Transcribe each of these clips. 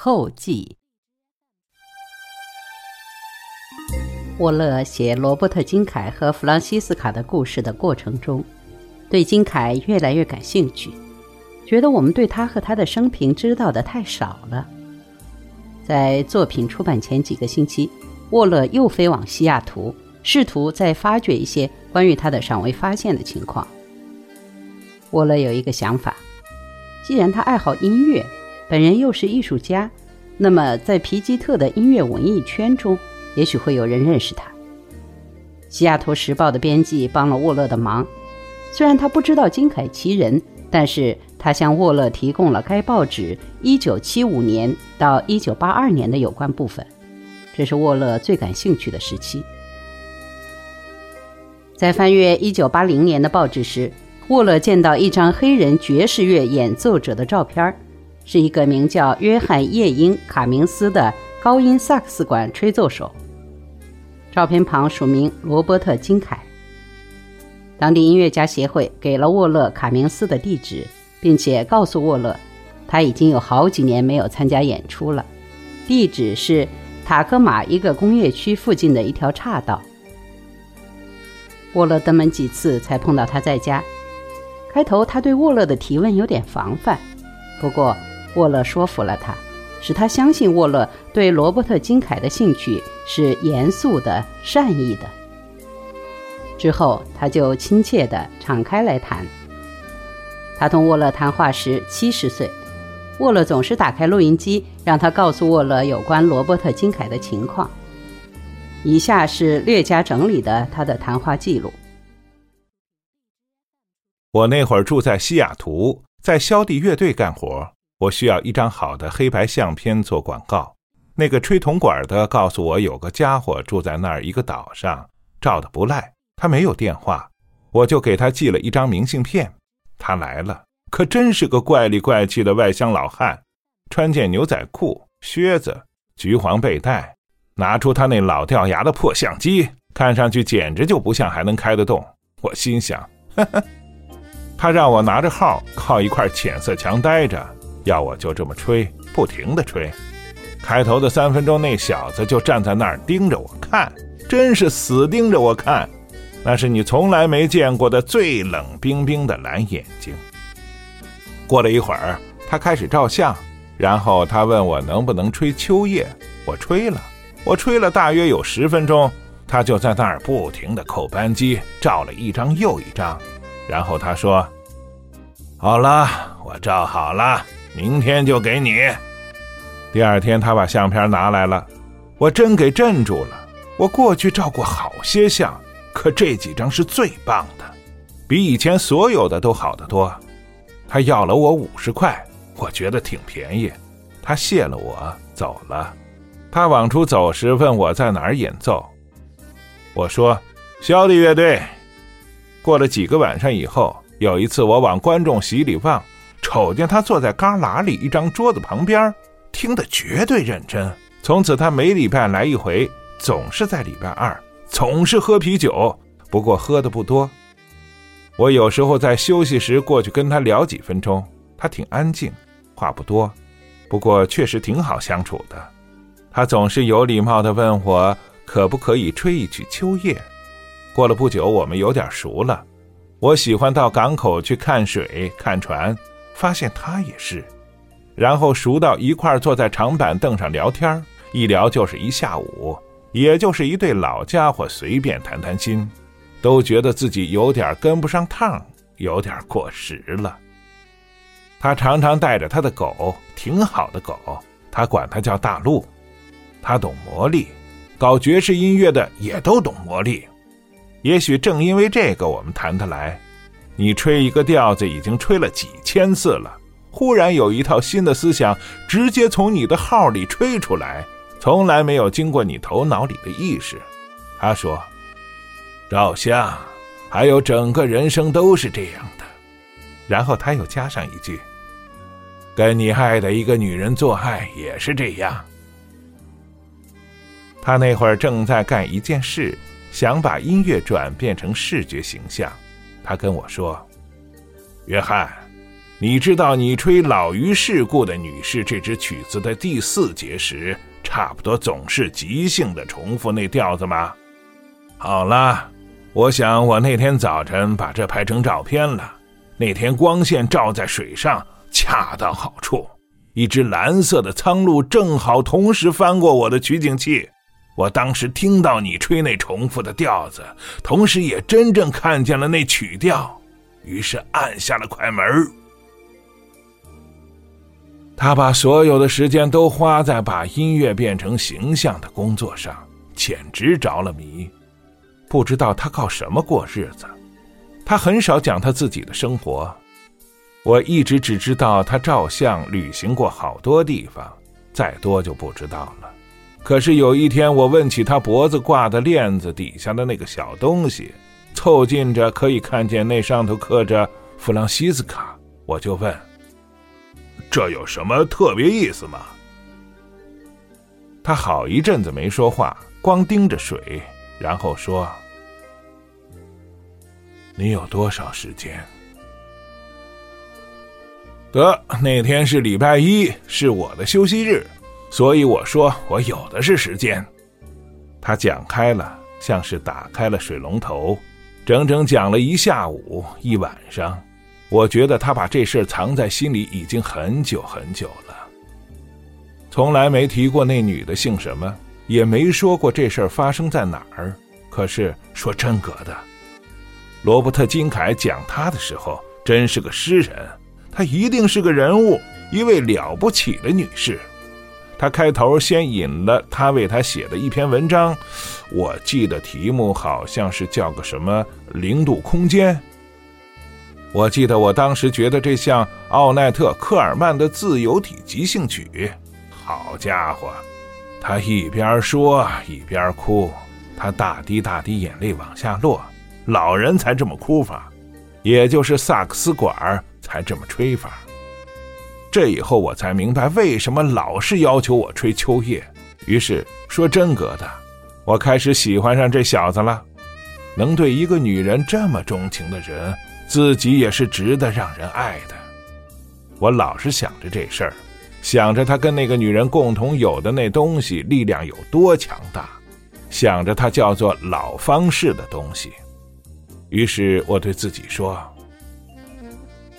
后记。沃勒写罗伯特·金凯和弗朗西斯卡的故事的过程中，对金凯越来越感兴趣，觉得我们对他和他的生平知道的太少了。在作品出版前几个星期，沃勒又飞往西雅图，试图再发掘一些关于他的尚未发现的情况。沃勒有一个想法：既然他爱好音乐，本人又是艺术家，那么在皮吉特的音乐文艺圈中。也许会有人认识他。西雅图时报的编辑帮了沃勒的忙，虽然他不知道金凯奇人，但是他向沃勒提供了该报纸1975年到1982年的有关部分，这是沃勒最感兴趣的时期。在翻阅1980年的报纸时，沃勒见到一张黑人爵士乐演奏者的照片儿，是一个名叫约翰·叶因·卡明斯的高音萨克斯管吹奏手。照片旁署名罗伯特·金凯。当地音乐家协会给了沃勒·卡明斯的地址，并且告诉沃勒，他已经有好几年没有参加演出了。地址是塔科马一个工业区附近的一条岔道。沃勒登门几次才碰到他在家。开头他对沃勒的提问有点防范，不过沃勒说服了他。使他相信沃勒对罗伯特·金凯的兴趣是严肃的、善意的。之后，他就亲切地敞开来谈。他同沃勒谈话时七十岁，沃勒总是打开录音机，让他告诉沃勒有关罗伯特·金凯的情况。以下是略加整理的他的谈话记录：我那会儿住在西雅图，在肖蒂乐队干活。我需要一张好的黑白相片做广告。那个吹铜管的告诉我，有个家伙住在那儿一个岛上，照的不赖。他没有电话，我就给他寄了一张明信片。他来了，可真是个怪里怪气的外乡老汉，穿件牛仔裤、靴子、橘黄背带，拿出他那老掉牙的破相机，看上去简直就不像还能开得动。我心想，呵呵，他让我拿着号靠一块浅色墙待着。要我就这么吹，不停的吹。开头的三分钟，那小子就站在那儿盯着我看，真是死盯着我看。那是你从来没见过的最冷冰冰的蓝眼睛。过了一会儿，他开始照相，然后他问我能不能吹秋叶。我吹了，我吹了大约有十分钟，他就在那儿不停的扣扳机，照了一张又一张。然后他说：“好了，我照好了。”明天就给你。第二天，他把相片拿来了，我真给镇住了。我过去照过好些相，可这几张是最棒的，比以前所有的都好得多。他要了我五十块，我觉得挺便宜。他谢了我，走了。他往出走时问我在哪儿演奏，我说肖的乐队。过了几个晚上以后，有一次我往观众席里望。瞅见他坐在旮旯里一张桌子旁边，听得绝对认真。从此他每礼拜来一回，总是在礼拜二，总是喝啤酒，不过喝的不多。我有时候在休息时过去跟他聊几分钟，他挺安静，话不多，不过确实挺好相处的。他总是有礼貌地问我可不可以吹一曲《秋叶》。过了不久，我们有点熟了。我喜欢到港口去看水、看船。发现他也是，然后熟到一块坐在长板凳上聊天一聊就是一下午，也就是一对老家伙随便谈谈心，都觉得自己有点跟不上趟，有点过时了。他常常带着他的狗，挺好的狗，他管它叫大鹿。他懂魔力，搞爵士音乐的也都懂魔力。也许正因为这个，我们谈得来。你吹一个调子已经吹了几千次了，忽然有一套新的思想直接从你的号里吹出来，从来没有经过你头脑里的意识。他说：“照相，还有整个人生都是这样的。”然后他又加上一句：“跟你爱的一个女人做爱也是这样。”他那会儿正在干一件事，想把音乐转变成视觉形象。他跟我说：“约翰，你知道你吹《老于世故的女士》这支曲子的第四节时，差不多总是即兴的重复那调子吗？好了，我想我那天早晨把这拍成照片了。那天光线照在水上，恰到好处。一只蓝色的苍鹭正好同时翻过我的取景器。我当时听到你吹那重复的调子，同时也真正看见了那曲调，于是按下了快门。他把所有的时间都花在把音乐变成形象的工作上，简直着了迷。不知道他靠什么过日子。他很少讲他自己的生活，我一直只知道他照相旅行过好多地方，再多就不知道了。可是有一天，我问起他脖子挂的链子底下的那个小东西，凑近着可以看见那上头刻着弗朗西斯卡，我就问。这有什么特别意思吗？他好一阵子没说话，光盯着水，然后说：“你有多少时间？”得，那天是礼拜一，是我的休息日，所以我说我有的是时间。他讲开了，像是打开了水龙头，整整讲了一下午一晚上。我觉得他把这事藏在心里已经很久很久了，从来没提过那女的姓什么，也没说过这事发生在哪儿。可是说真格的，罗伯特金凯讲他的时候，真是个诗人，他一定是个人物，一位了不起的女士。他开头先引了他为他写的一篇文章，我记得题目好像是叫个什么“零度空间”。我记得我当时觉得这像奥奈特·科尔曼的自由体即兴曲。好家伙，他一边说一边哭，他大滴大滴眼泪往下落。老人才这么哭法，也就是萨克斯管才这么吹法。这以后我才明白为什么老是要求我吹秋叶。于是说真格的，我开始喜欢上这小子了。能对一个女人这么钟情的人。自己也是值得让人爱的，我老是想着这事儿，想着他跟那个女人共同有的那东西力量有多强大，想着他叫做老方式的东西。于是我对自己说：“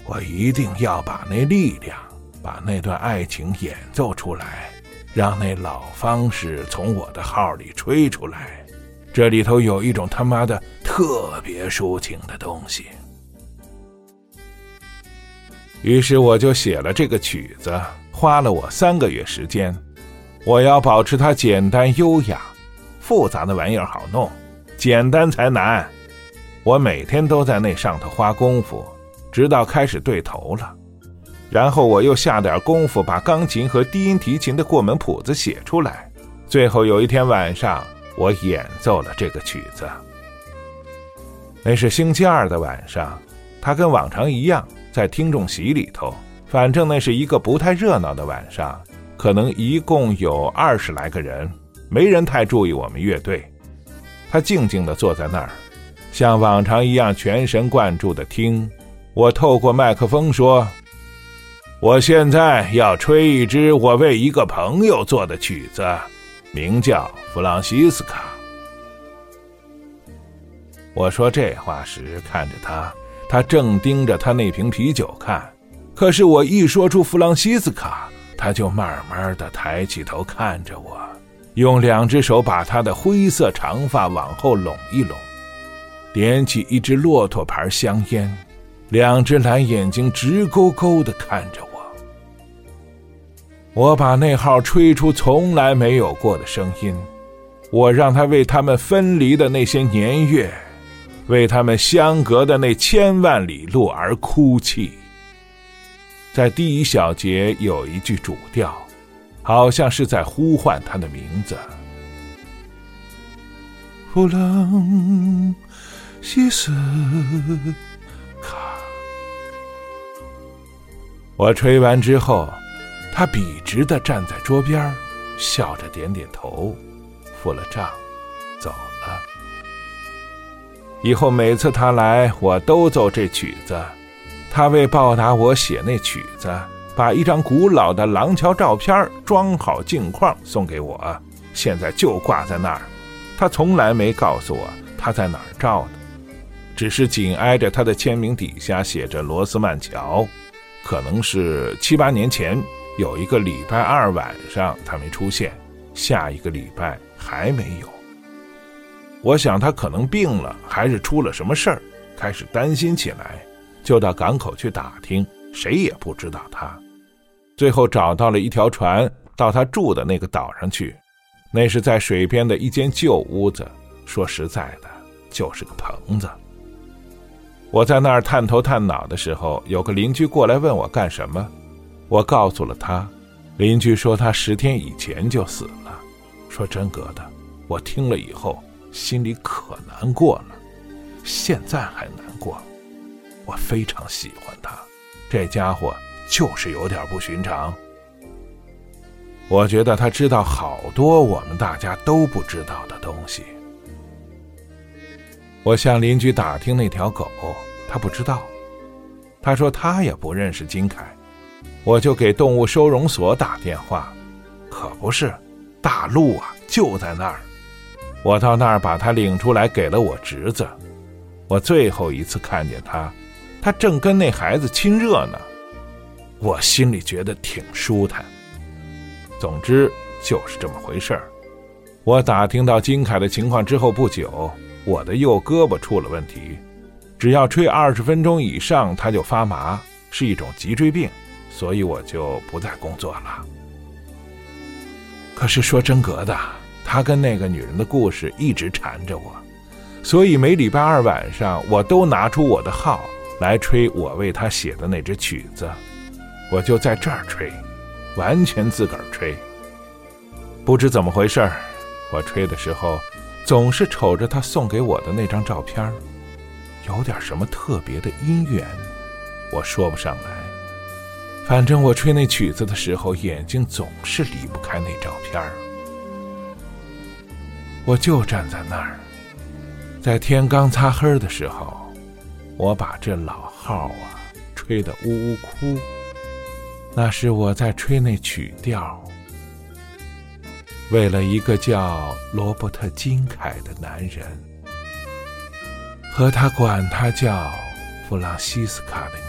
我一定要把那力量，把那段爱情演奏出来，让那老方式从我的号里吹出来。这里头有一种他妈的特别抒情的东西。”于是我就写了这个曲子，花了我三个月时间。我要保持它简单优雅，复杂的玩意儿好弄，简单才难。我每天都在那上头花功夫，直到开始对头了。然后我又下点功夫，把钢琴和低音提琴的过门谱子写出来。最后有一天晚上，我演奏了这个曲子。那是星期二的晚上，他跟往常一样。在听众席里头，反正那是一个不太热闹的晚上，可能一共有二十来个人，没人太注意我们乐队。他静静地坐在那儿，像往常一样全神贯注地听。我透过麦克风说：“我现在要吹一支我为一个朋友做的曲子，名叫《弗朗西斯卡》。”我说这话时，看着他。他正盯着他那瓶啤酒看，可是我一说出弗朗西斯卡，他就慢慢的抬起头看着我，用两只手把他的灰色长发往后拢一拢，点起一支骆驼牌香烟，两只蓝眼睛直勾勾的看着我。我把那号吹出从来没有过的声音，我让他为他们分离的那些年月。为他们相隔的那千万里路而哭泣。在第一小节有一句主调，好像是在呼唤他的名字。弗朗西斯卡。我吹完之后，他笔直的站在桌边，笑着点点头，付了账，走了。以后每次他来，我都奏这曲子，他为报答我写那曲子，把一张古老的廊桥照片装好镜框送给我，现在就挂在那儿。他从来没告诉我他在哪儿照的，只是紧挨着他的签名底下写着“罗斯曼桥”，可能是七八年前有一个礼拜二晚上他没出现，下一个礼拜还没有。我想他可能病了，还是出了什么事儿，开始担心起来，就到港口去打听，谁也不知道他。最后找到了一条船，到他住的那个岛上去，那是在水边的一间旧屋子。说实在的，就是个棚子。我在那儿探头探脑的时候，有个邻居过来问我干什么，我告诉了他。邻居说他十天以前就死了。说真格的，我听了以后。心里可难过了，现在还难过。我非常喜欢他，这家伙就是有点不寻常。我觉得他知道好多我们大家都不知道的东西。我向邻居打听那条狗，他不知道。他说他也不认识金凯。我就给动物收容所打电话，可不是，大陆啊就在那儿。我到那儿把他领出来，给了我侄子。我最后一次看见他，他正跟那孩子亲热呢。我心里觉得挺舒坦。总之就是这么回事儿。我打听到金凯的情况之后不久，我的右胳膊出了问题，只要吹二十分钟以上，他就发麻，是一种脊椎病，所以我就不再工作了。可是说真格的。他跟那个女人的故事一直缠着我，所以每礼拜二晚上我都拿出我的号来吹我为他写的那支曲子，我就在这儿吹，完全自个儿吹。不知怎么回事儿，我吹的时候总是瞅着他送给我的那张照片有点什么特别的姻缘，我说不上来。反正我吹那曲子的时候，眼睛总是离不开那照片儿。我就站在那儿，在天刚擦黑的时候，我把这老号啊吹得呜呜哭。那是我在吹那曲调，为了一个叫罗伯特金凯的男人和他管他叫弗朗西斯卡的女